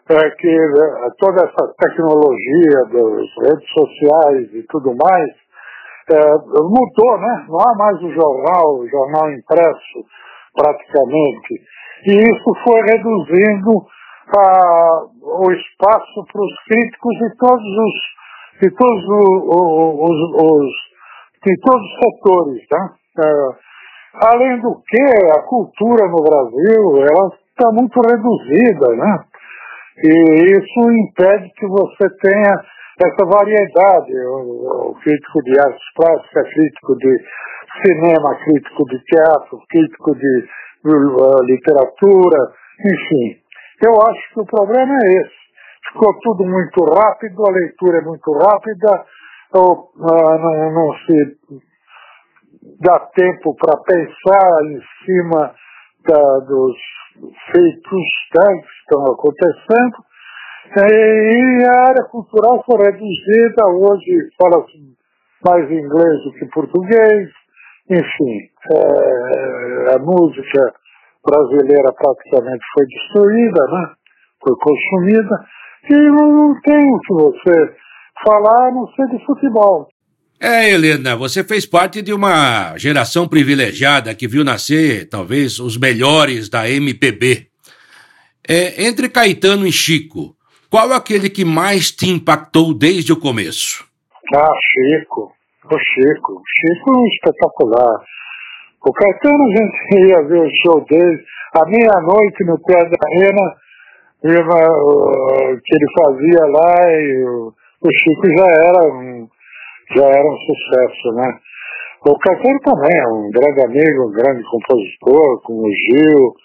é que eh, toda essa tecnologia das redes sociais e tudo mais eh, mudou, né? Não há mais o jornal, o jornal impresso praticamente. E isso foi reduzindo ah, o espaço para os críticos de todos os de todos o- o- os, os de todos os setores, né? Eh, Além do que, a cultura no Brasil, ela está muito reduzida, né? E isso impede que você tenha essa variedade. O, crítico de artes plásticas, crítico de cinema, crítico de teatro, crítico de uh, literatura, enfim. Eu acho que o problema é esse. Ficou tudo muito rápido, a leitura é muito rápida, ou, ah, não, não se dá tempo para pensar em cima da- dos feitos né, que estão acontecendo. E a área cultural foi reduzida, hoje fala-se mais inglês do que português, enfim, é, a música brasileira praticamente foi destruída, né? foi consumida, e não, não tem o que você falar a não ser de futebol. É, Helena, você fez parte de uma geração privilegiada que viu nascer, talvez, os melhores da MPB. É, entre Caetano e Chico, qual é aquele que mais te impactou desde o começo? Ah, Chico, o Chico, o Chico é espetacular. O Caetano a gente (laughs) ia ver o show dele à meia-noite no pé da arena, uh, que ele fazia lá e o Chico já era um, já era um sucesso, né? O Caetano também é um grande amigo, um grande compositor, como o Gil,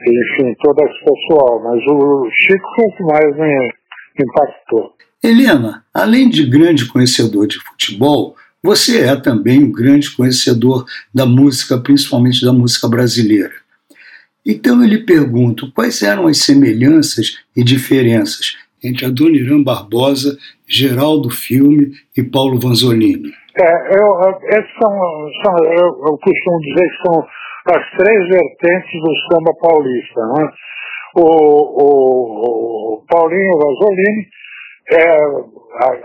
enfim, todo esse pessoal, mas o Chico foi o que mais me impactou. Helena, além de grande conhecedor de futebol, você é também um grande conhecedor da música, principalmente da música brasileira. Então eu lhe pergunto quais eram as semelhanças e diferenças entre Adoniran Barbosa, Geraldo Filme e Paulo Vanzolini. É, eu, são, são eu, eu, costumo dizer que são as três vertentes do samba paulista. Né? O, o, o Paulinho Vanzolini é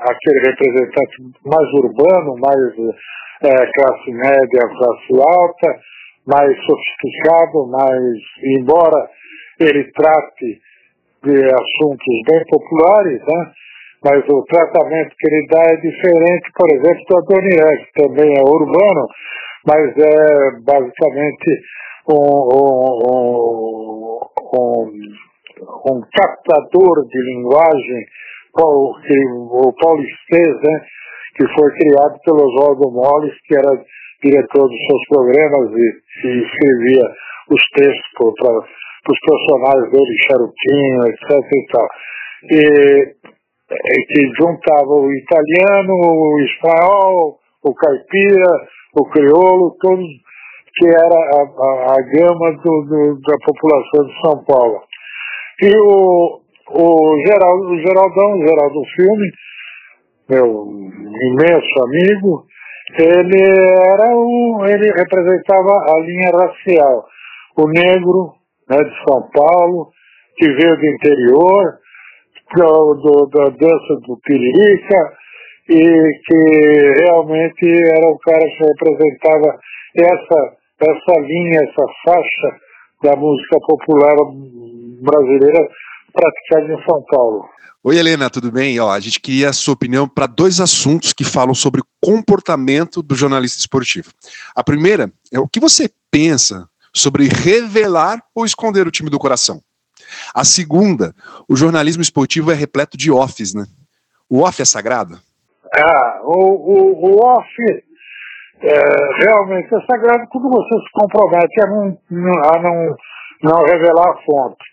aquele representante mais urbano, mais é, classe média, classe alta, mais sofisticado, mais, embora ele trate de assuntos bem populares, né? mas o tratamento que ele dá é diferente, por exemplo, do Adoniran, que também é urbano, mas é basicamente um, um, um, um captador de linguagem o, o paulistês, né, que foi criado pelo Oswaldo Molles, que era diretor dos seus programas e, e escrevia os textos para os personagens dele, Charutinho, etc. e tal. E, e que juntava o italiano, o espanhol, o caipira, o crioulo, todos que era a, a, a gama do, do, da população de São Paulo. E o, o, Geraldo, o Geraldão, o Geraldo Filme, meu imenso amigo, ele era um, ele representava a linha racial. O negro né, de São Paulo, que veio do interior, do, da dança do Piririca, e que realmente era o cara que representava essa, essa linha, essa faixa da música popular brasileira praticada em São Paulo. Oi, Helena, tudo bem? Ó, a gente queria a sua opinião para dois assuntos que falam sobre comportamento do jornalista esportivo. A primeira é o que você pensa sobre revelar ou esconder o time do coração. A segunda, o jornalismo esportivo é repleto de offs, né? O off é sagrado? Ah, o, o, o off é, realmente é sagrado quando você se compromete a não, a não, não revelar a fonte.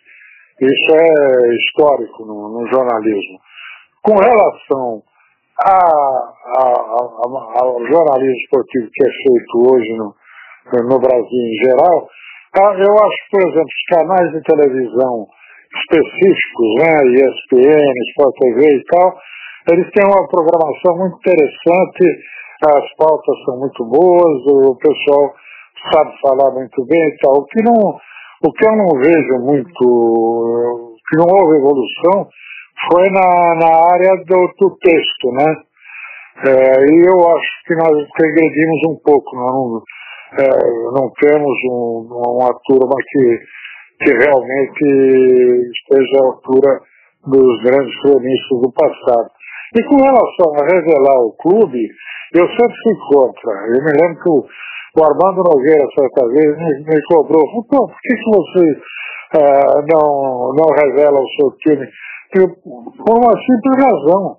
Isso é histórico no, no jornalismo. Com relação a, a, ao jornalismo esportivo que é feito hoje no, no Brasil em geral, eu acho por exemplo, os canais de televisão específicos, né, ESPN, Sport TV e tal, eles têm uma programação muito interessante, as pautas são muito boas, o pessoal sabe falar muito bem e tal. O que não, o que eu não vejo muito, que não houve evolução, foi na, na área do, do texto, né? É, e eu acho que nós regredimos um pouco, não, é, não temos um, uma turma que, que realmente esteja à altura dos grandes cronistas do passado. E com relação a revelar o clube, eu sempre fui contra. Eu me lembro que o, o Armando Nogueira, certa vez, me, me cobrou. Por que, que você uh, não, não revela o seu time? Eu, por uma simples razão.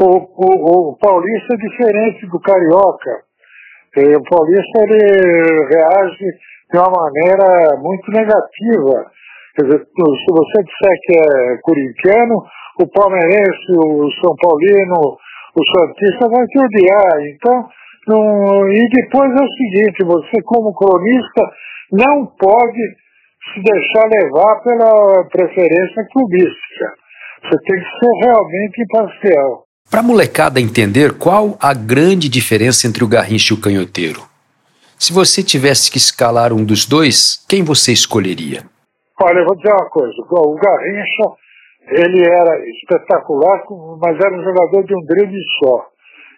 O, o, o Paulista é diferente do Carioca. E o Paulista ele reage de uma maneira muito negativa. Quer dizer, se você disser que é corintiano, o palmeirense, o São Paulino, o Santista vai te odiar. Então, não, e depois é o seguinte, você como cronista não pode se deixar levar pela preferência clubística. Você tem que ser realmente imparcial. Para a molecada entender qual a grande diferença entre o Garrincha e o Canhoteiro. Se você tivesse que escalar um dos dois, quem você escolheria? Olha, eu vou dizer uma coisa. O Garrincha, ele era espetacular, mas era um jogador de um drible só.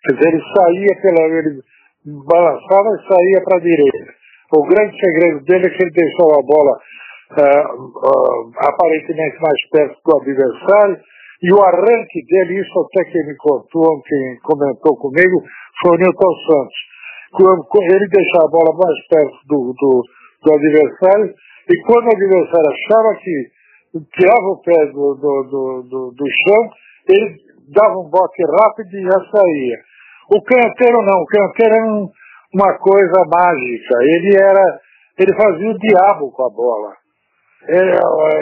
Quer dizer, ele saía pela. ele balançava e saía para a direita. O grande segredo dele é que ele deixou a bola uh, uh, aparentemente mais perto do adversário e o arranque dele, isso até quem me contou, quem comentou comigo, foi o Newton Santos. Ele deixava a bola mais perto do, do, do adversário e quando o adversário achava que tirava o pé do, do, do, do, do chão, ele dava um bote rápido e já saía. O canteiro não, o canteiro era um, uma coisa mágica. Ele era, ele fazia o diabo com a bola. Ele,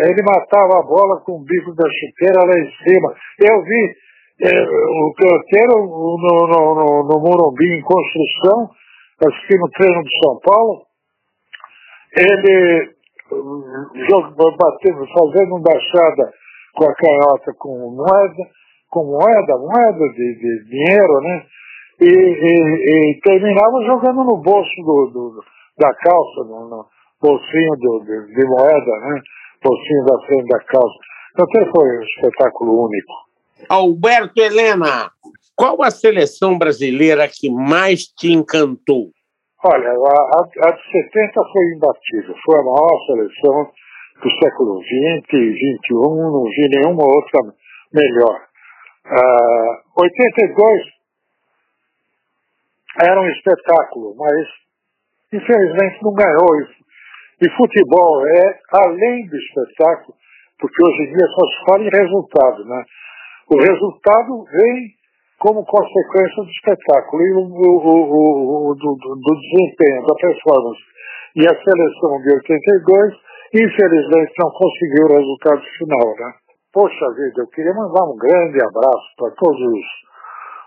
ele matava a bola com o bico da chuteira lá em cima. Eu vi é, o canteiro no, no, no, no Morumbi em construção, assisti no treino de São Paulo, ele batendo, fazendo um baixada com a canhota com moeda, com moeda, moeda de, de dinheiro, né? E, e, e, terminava jogando no bolso do, do da calça, no, no bolsinho do, de, de, moeda, né? Bolsinho da frente da calça. Então foi um espetáculo único. Alberto Helena, qual a seleção brasileira que mais te encantou? Olha, a, a, a de 70 foi imbatível. Foi a maior seleção do século XX e XXI, não vi nenhuma outra melhor. Uh, 82 era um espetáculo, mas infelizmente não ganhou. E, e futebol é além do espetáculo, porque hoje em dia só se fala em resultado, né? O resultado vem como consequência do espetáculo e o, o, o, do, do, desempenho, da performance. E a seleção de 82, infelizmente, não conseguiu o resultado final. Né? Poxa vida, eu queria mandar um grande abraço para todos os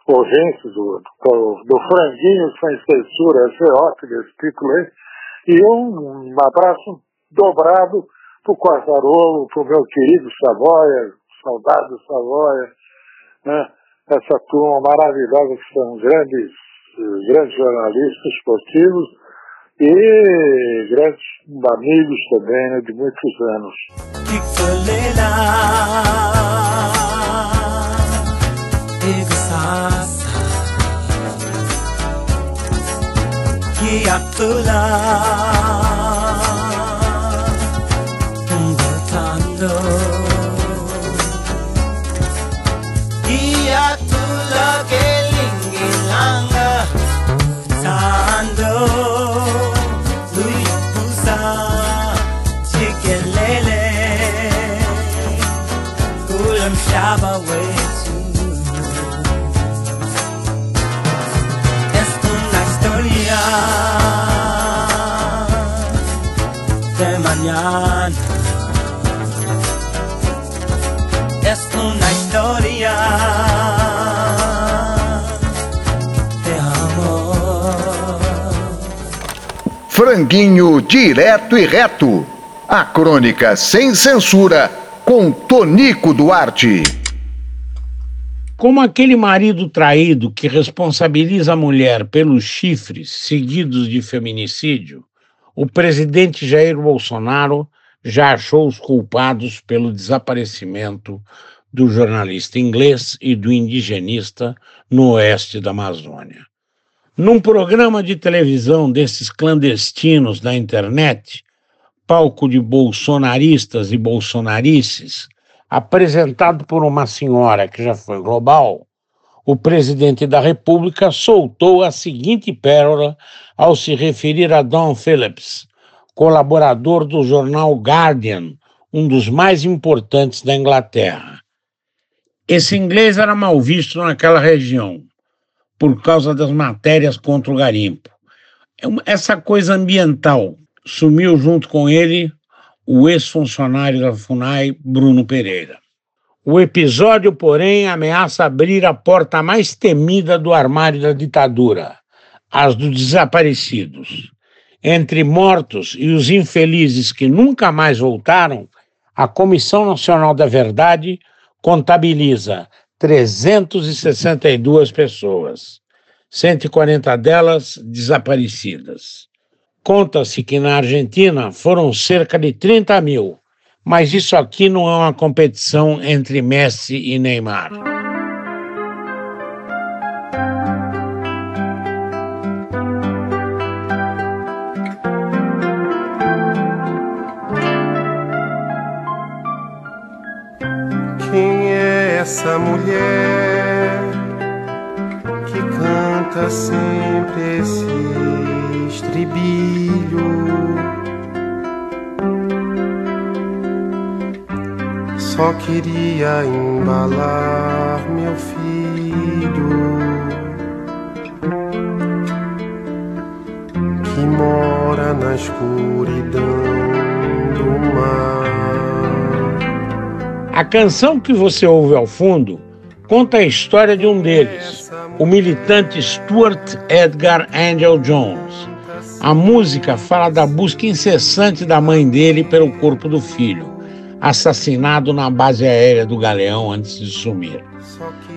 ouvintes do, do, do Franguinho Sem Censura, esse é ótimo esse título aí, e um, abraço dobrado para o Quartarolo, para o meu querido Savoia, saudade Savoia, né? essa turma maravilhosa que são grandes, grandes jornalistas esportivos e grandes amigos também né, de muitos anos. ගියක් තුලා Franguinho direto e reto. A crônica sem censura com Tonico Duarte. Como aquele marido traído que responsabiliza a mulher pelos chifres seguidos de feminicídio, o presidente Jair Bolsonaro já achou os culpados pelo desaparecimento do jornalista inglês e do indigenista no oeste da Amazônia. Num programa de televisão desses clandestinos da internet, palco de bolsonaristas e bolsonarices, apresentado por uma senhora que já foi global, o presidente da República soltou a seguinte pérola ao se referir a Don Phillips, colaborador do jornal Guardian, um dos mais importantes da Inglaterra. Esse inglês era mal visto naquela região, por causa das matérias contra o garimpo. Essa coisa ambiental sumiu junto com ele o ex-funcionário da FUNAI, Bruno Pereira. O episódio, porém, ameaça abrir a porta mais temida do armário da ditadura, as dos desaparecidos. Entre mortos e os infelizes que nunca mais voltaram, a Comissão Nacional da Verdade contabiliza 362 pessoas, 140 delas desaparecidas. Conta-se que na Argentina foram cerca de 30 mil, mas isso aqui não é uma competição entre Messi e Neymar. Essa mulher que canta sempre esse estribilho? Só queria embalar meu filho. na escuridão do mar. A canção que você ouve ao fundo conta a história de um deles, o militante Stuart Edgar Angel Jones. A música fala da busca incessante da mãe dele pelo corpo do filho, assassinado na base aérea do Galeão antes de sumir.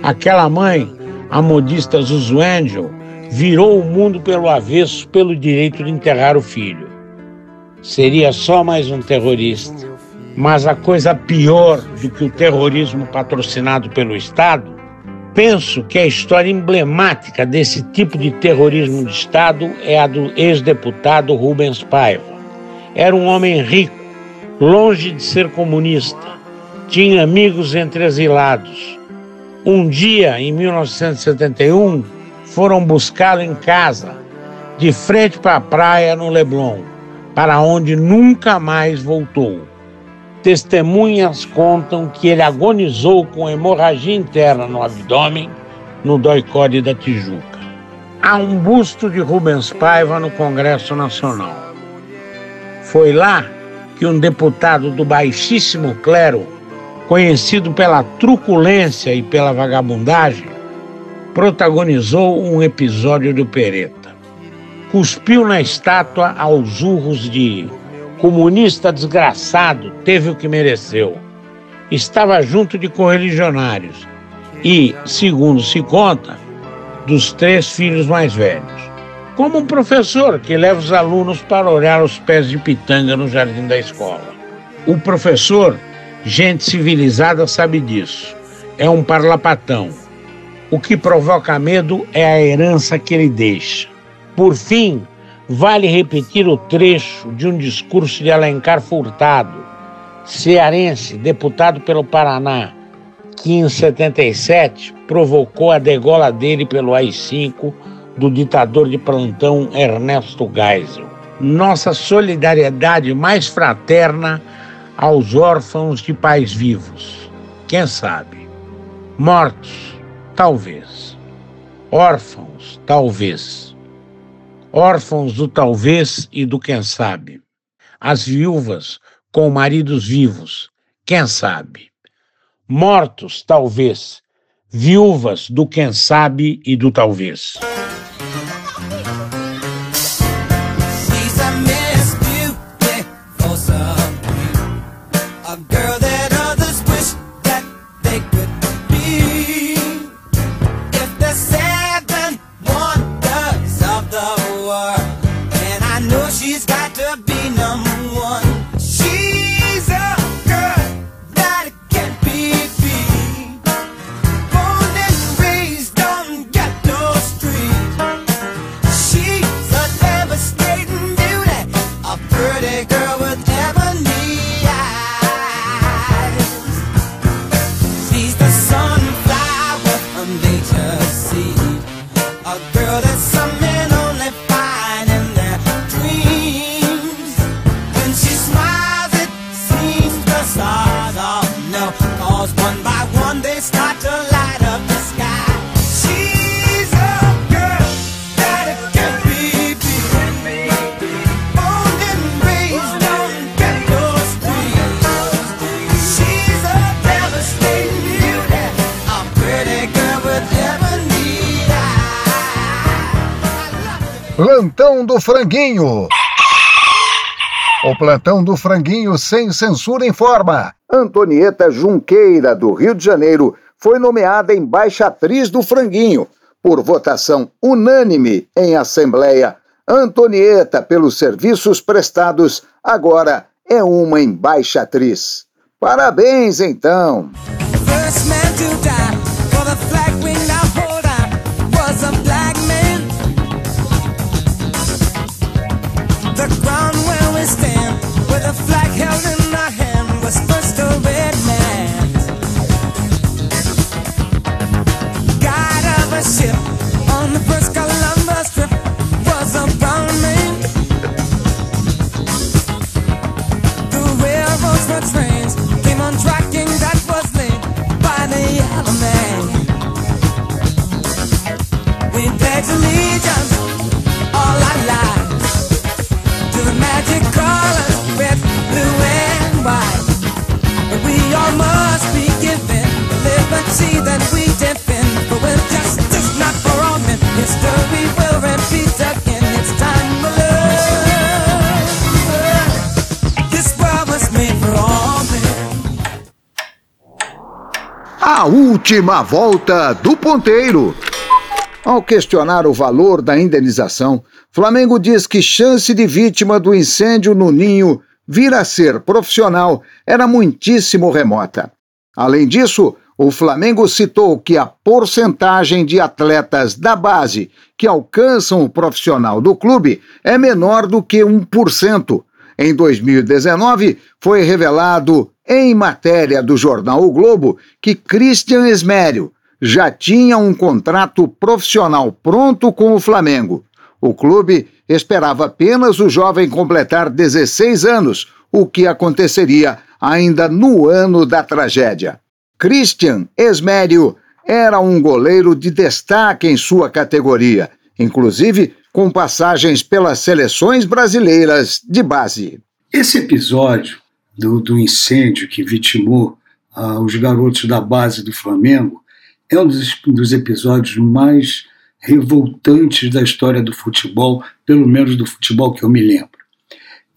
Aquela mãe, a modista Zuzu Angel, virou o mundo pelo avesso pelo direito de enterrar o filho. Seria só mais um terrorista. Mas a coisa pior do que o terrorismo patrocinado pelo Estado, penso que a história emblemática desse tipo de terrorismo de Estado é a do ex-deputado Rubens Paiva. Era um homem rico, longe de ser comunista, tinha amigos entre exilados. Um dia, em 1971, foram buscá-lo em casa, de frente para a praia no Leblon, para onde nunca mais voltou. Testemunhas contam que ele agonizou com hemorragia interna no abdômen no doicode da Tijuca. Há um busto de Rubens Paiva no Congresso Nacional. Foi lá que um deputado do baixíssimo clero, conhecido pela truculência e pela vagabundagem, protagonizou um episódio do Pereta. Cuspiu na estátua aos urros de comunista desgraçado, teve o que mereceu. Estava junto de correligionários e, segundo se conta, dos três filhos mais velhos. Como um professor que leva os alunos para olhar os pés de pitanga no jardim da escola. O professor, gente civilizada, sabe disso. É um parlapatão. O que provoca medo é a herança que ele deixa. Por fim, vale repetir o trecho de um discurso de Alencar Furtado, cearense, deputado pelo Paraná, que em 77 provocou a degola dele pelo AI-5 do ditador de plantão Ernesto Geisel. Nossa solidariedade mais fraterna aos órfãos de pais vivos. Quem sabe? Mortos, talvez. Órfãos, talvez. Órfãos do talvez e do quem sabe. As viúvas com maridos vivos, quem sabe. Mortos, talvez. Viúvas do quem sabe e do talvez. Do Franguinho. O Plantão do Franguinho sem censura informa. Antonieta Junqueira, do Rio de Janeiro, foi nomeada embaixatriz do Franguinho, por votação unânime em Assembleia. Antonieta, pelos serviços prestados, agora é uma embaixatriz. Parabéns, então! Última volta do ponteiro. Ao questionar o valor da indenização, Flamengo diz que chance de vítima do incêndio no Ninho vir a ser profissional era muitíssimo remota. Além disso, o Flamengo citou que a porcentagem de atletas da base que alcançam o profissional do clube é menor do que 1%. Em 2019, foi revelado em matéria do jornal O Globo que Christian Esmério já tinha um contrato profissional pronto com o Flamengo. O clube esperava apenas o jovem completar 16 anos, o que aconteceria ainda no ano da tragédia. Christian Esmério era um goleiro de destaque em sua categoria, inclusive com passagens pelas seleções brasileiras de base. Esse episódio do, do incêndio que vitimou ah, os garotos da base do Flamengo é um dos, dos episódios mais revoltantes da história do futebol, pelo menos do futebol que eu me lembro.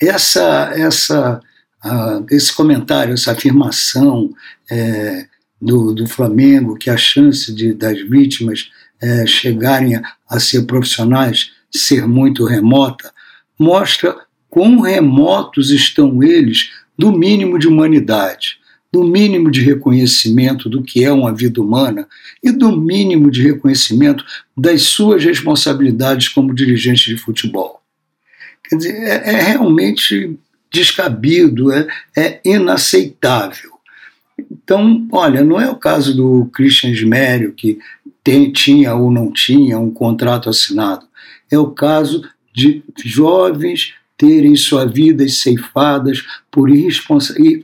Essa, essa, uh, esse comentário, essa afirmação é, do, do Flamengo que a chance de, das vítimas é, chegarem a, a ser profissionais ser muito remota, mostra quão remotos estão eles do mínimo de humanidade do mínimo de reconhecimento do que é uma vida humana e do mínimo de reconhecimento das suas responsabilidades como dirigente de futebol. Quer dizer, é, é realmente descabido, é, é, inaceitável. Então, olha, não é o caso do Christian Smério, que tem, tinha ou não tinha um contrato assinado. É o caso de jovens terem suas vidas ceifadas por,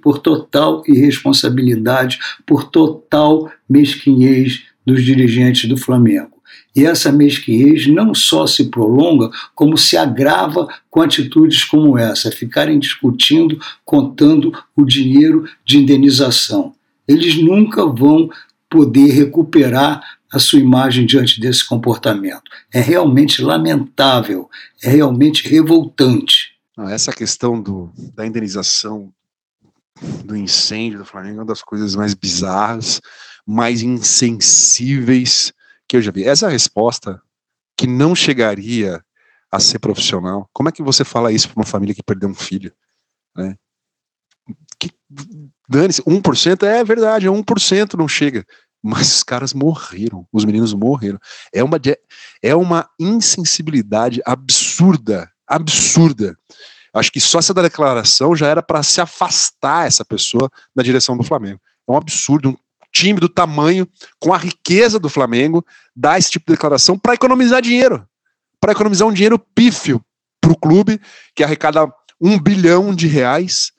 por total irresponsabilidade, por total mesquinhez dos dirigentes do Flamengo. E essa mesquinhez não só se prolonga, como se agrava com atitudes como essa, ficarem discutindo, contando o dinheiro de indenização. Eles nunca vão poder recuperar a sua imagem diante desse comportamento. É realmente lamentável, é realmente revoltante. Essa questão do, da indenização do incêndio do Flamengo é uma das coisas mais bizarras, mais insensíveis que eu já vi. Essa resposta que não chegaria a ser profissional. Como é que você fala isso para uma família que perdeu um filho? Né? Que, dane-se, 1% é verdade, 1% não chega mas os caras morreram, os meninos morreram. É uma, é uma insensibilidade absurda, absurda. Acho que só essa declaração já era para se afastar essa pessoa da direção do Flamengo. É um absurdo, um time do tamanho, com a riqueza do Flamengo, dar esse tipo de declaração para economizar dinheiro, para economizar um dinheiro pífio para o clube, que arrecada um bilhão de reais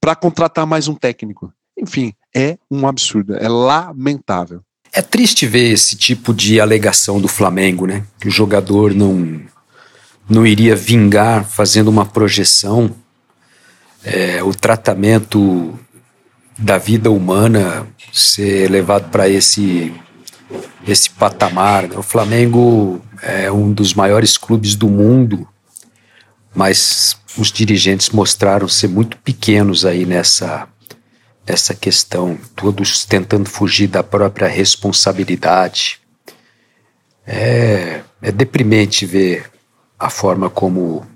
para contratar mais um técnico. Enfim, é um absurdo, é lamentável. É triste ver esse tipo de alegação do Flamengo, né? Que o jogador não, não iria vingar fazendo uma projeção. É, o tratamento da vida humana ser levado para esse, esse patamar. Né? O Flamengo é um dos maiores clubes do mundo, mas os dirigentes mostraram ser muito pequenos aí nessa essa questão, todos tentando fugir da própria responsabilidade. É, é deprimente ver a forma como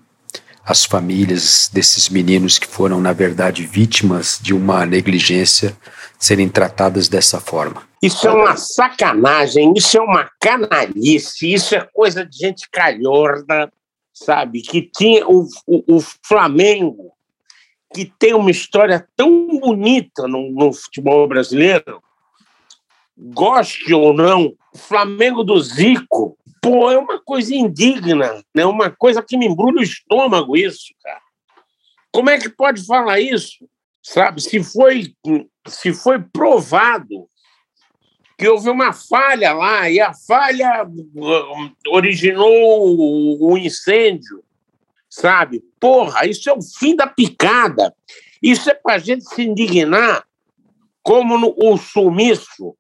as famílias desses meninos que foram, na verdade, vítimas de uma negligência serem tratadas dessa forma. Isso é uma sacanagem, isso é uma canalice, isso é coisa de gente calhorda, sabe? Que tinha o, o, o Flamengo que tem uma história tão bonita no, no futebol brasileiro, goste ou não, Flamengo do Zico, pô, é uma coisa indigna, né? uma coisa que me embrulha o estômago isso, cara. Como é que pode falar isso? Sabe, se foi, se foi provado que houve uma falha lá e a falha hum, originou o incêndio, sabe? Porra, isso é o fim da picada. Isso é para a gente se indignar, como no, o sumiço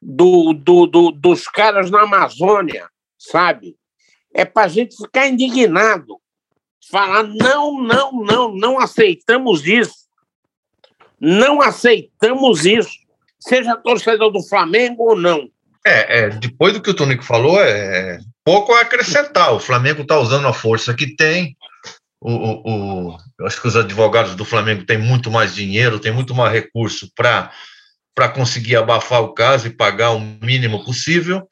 do, do, do, dos caras na Amazônia, sabe? É para a gente ficar indignado. Falar, não, não, não, não aceitamos isso. Não aceitamos isso. seja torcedor do Flamengo ou não. É, é, depois do que o Tonico falou, é pouco a acrescentar. O Flamengo está usando a força que tem. O, o, o- acho que os advogados do Flamengo têm muito mais dinheiro, têm muito mais recurso para conseguir abafar o caso e pagar o mínimo possível.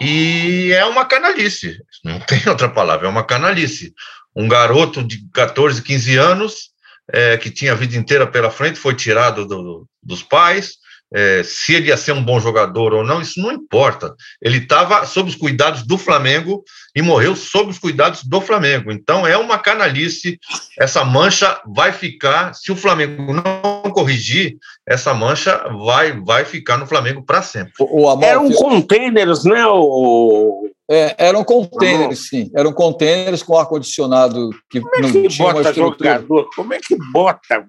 E é uma canalice, não tem outra palavra, é uma canalice. Um garoto de 14, 15 anos, é, que tinha a vida inteira pela frente, foi tirado do- dos pais. É, se ele ia ser um bom jogador ou não, isso não importa. Ele estava sob os cuidados do Flamengo e morreu sob os cuidados do Flamengo. Então é uma canalice. Essa mancha vai ficar. Se o Flamengo não corrigir, essa mancha vai, vai ficar no Flamengo para sempre. O, o Eram containers, né? O... É, eram containers, sim. Eram containers com ar-condicionado que não que tinha uma bota jogador? Como é que bota?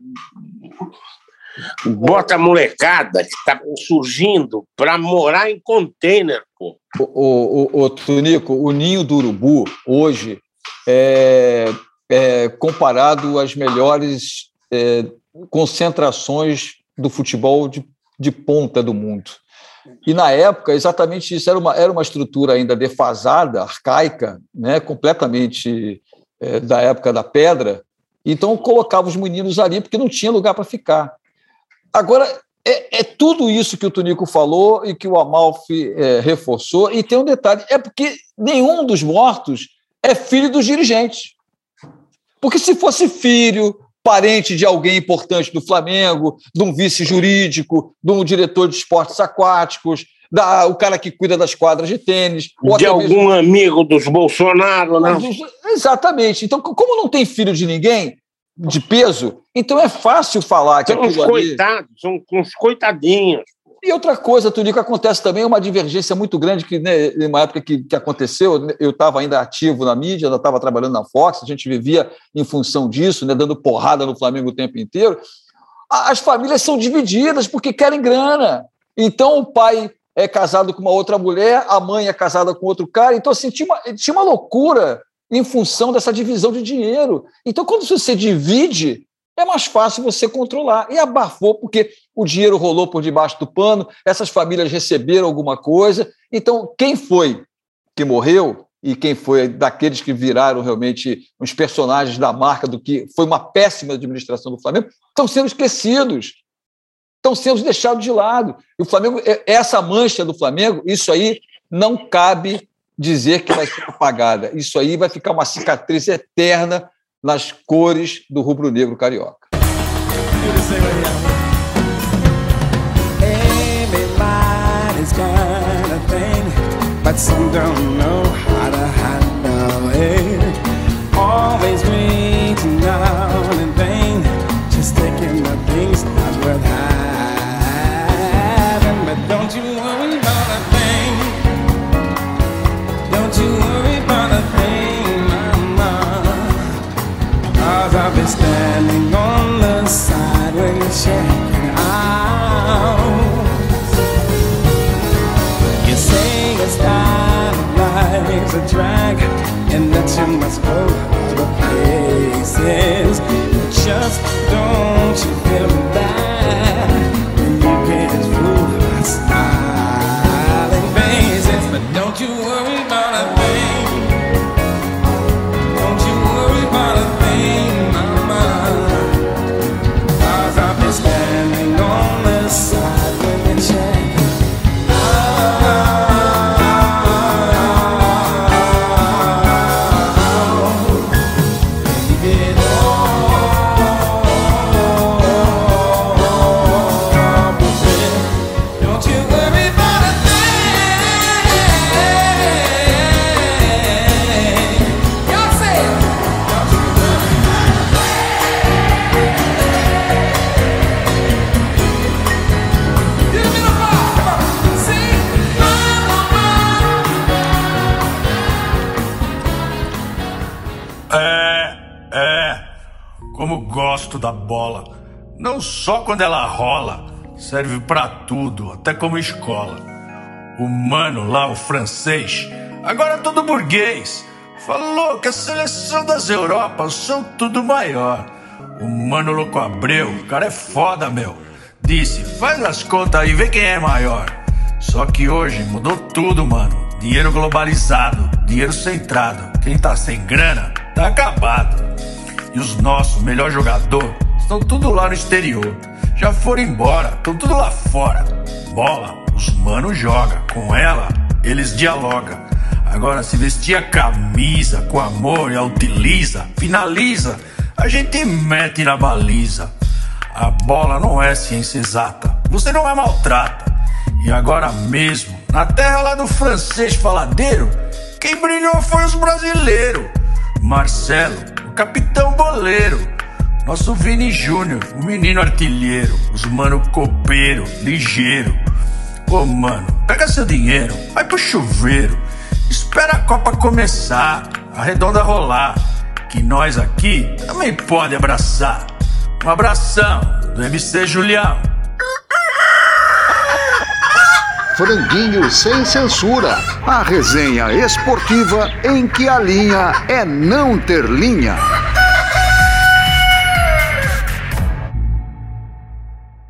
Bota a molecada que está surgindo para morar em container, pô. O, o, o, Tunico, o ninho do urubu hoje é, é comparado às melhores é, concentrações do futebol de, de ponta do mundo. E na época, exatamente isso, era uma, era uma estrutura ainda defasada, arcaica, né, completamente é, da época da pedra. Então colocava os meninos ali porque não tinha lugar para ficar. Agora, é, é tudo isso que o Tunico falou e que o Amalfi é, reforçou. E tem um detalhe: é porque nenhum dos mortos é filho dos dirigentes. Porque se fosse filho, parente de alguém importante do Flamengo, de um vice jurídico, de um diretor de esportes aquáticos, da, o cara que cuida das quadras de tênis, De até mesmo- algum amigo dos Bolsonaro, né? Exatamente. Então, como não tem filho de ninguém de peso, então é fácil falar que São uns aquilo ali... coitados, são uns coitadinhos. E outra coisa, Tunico, acontece também uma divergência muito grande que, né, em uma época que, que aconteceu, né, eu estava ainda ativo na mídia, ainda estava trabalhando na Fox, a gente vivia em função disso, né, dando porrada no Flamengo o tempo inteiro. As famílias são divididas porque querem grana. Então o pai é casado com uma outra mulher, a mãe é casada com outro cara. Então, assim, tinha uma, tinha uma loucura em função dessa divisão de dinheiro. Então, quando você divide, é mais fácil você controlar. E abafou, porque o dinheiro rolou por debaixo do pano, essas famílias receberam alguma coisa. Então, quem foi que morreu e quem foi daqueles que viraram realmente os personagens da marca do que foi uma péssima administração do Flamengo, estão sendo esquecidos. Estão sendo deixados de lado. E o Flamengo, é- essa mancha do Flamengo, isso aí não cabe dizer que vai ser apagada. Isso aí vai ficar uma cicatriz eterna nas cores do rubro-negro carioca. Always Been standing on the side checking out. You say it's life's a drag, and that you must go other places. Just don't you feel Não só quando ela rola, serve pra tudo, até como escola. O mano lá, o francês, agora todo burguês. Falou que a seleção das Europas são tudo maior. O mano louco Abreu, o cara é foda, meu. Disse, faz as contas aí, vê quem é maior. Só que hoje mudou tudo, mano. Dinheiro globalizado, dinheiro centrado. Quem tá sem grana, tá acabado. E os nossos, melhor jogador, estão tudo lá no exterior. Já foram embora, estão tudo lá fora. Bola, os manos joga, com ela, eles dialoga. Agora se vestir a camisa com amor e a utiliza, finaliza, a gente mete na baliza. A bola não é ciência exata, você não é maltrata. E agora mesmo, na terra lá do francês faladeiro, quem brilhou foi os brasileiros. Marcelo, o capitão boleiro. Nosso Vini Júnior, o menino artilheiro. Os mano copeiro, ligeiro. Ô mano, pega seu dinheiro, vai pro chuveiro. Espera a Copa começar, a redonda rolar. Que nós aqui também pode abraçar. Um abração do MC Julião. Franguinho sem censura. A resenha esportiva em que a linha é não ter linha.